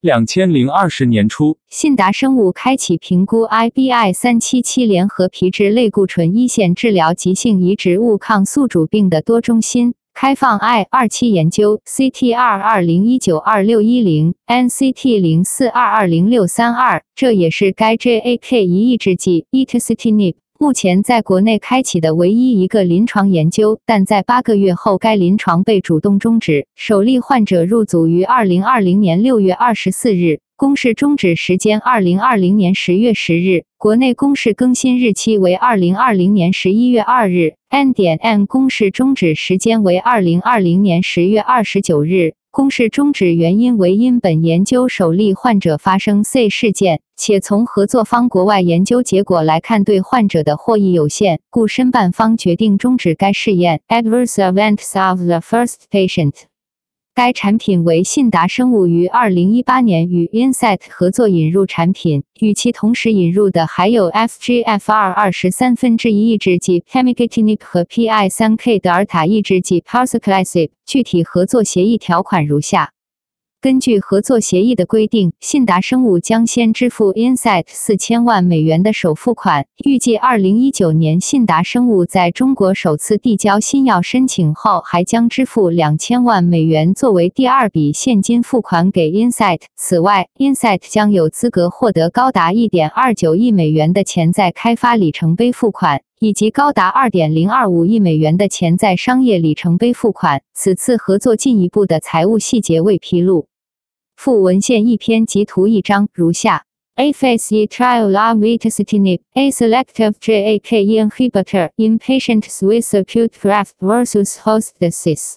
两千零二十年初，信达生物开启评估 IBI 三七七联合皮质类固醇一线治疗急性移植物抗宿主病的多中心开放 I 二期研究，CT 二二零一九二六一零，NCT 零四二二零六三二，这也是该 JAK 一抑制剂 itacitinib。目前在国内开启的唯一一个临床研究，但在八个月后，该临床被主动终止。首例患者入组于二零二零年六月二十四日，公示终止时间二零二零年十月十日，国内公示更新日期为二零二零年十一月二日。N 点 N 公示终止时间为二零二零年十月二十九日。公示终止原因为因本研究首例患者发生 C 事件，且从合作方国外研究结果来看，对患者的获益有限，故申办方决定终止该试验。Adverse events of the first patient。该产品为信达生物于二零一八年与 Inset 合作引入产品，与其同时引入的还有 FGFR 二十三分之一抑制剂 Hemigatinib 和 PI 三 K 德尔塔抑制剂 Parsaclisib。具体合作协议条款如下。根据合作协议的规定，信达生物将先支付 Insight 四千万美元的首付款。预计二零一九年，信达生物在中国首次递交新药申请后，还将支付两千万美元作为第二笔现金付款给 Insight。此外，Insight 将有资格获得高达一点二九亿美元的潜在开发里程碑付款，以及高达二点零二五亿美元的潜在商业里程碑付款。此次合作进一步的财务细节未披露。附文献一篇及图一张，如下：A phase E trial of itacitinib, a selective JAK inhibitor in patients with acute graft versus host disease.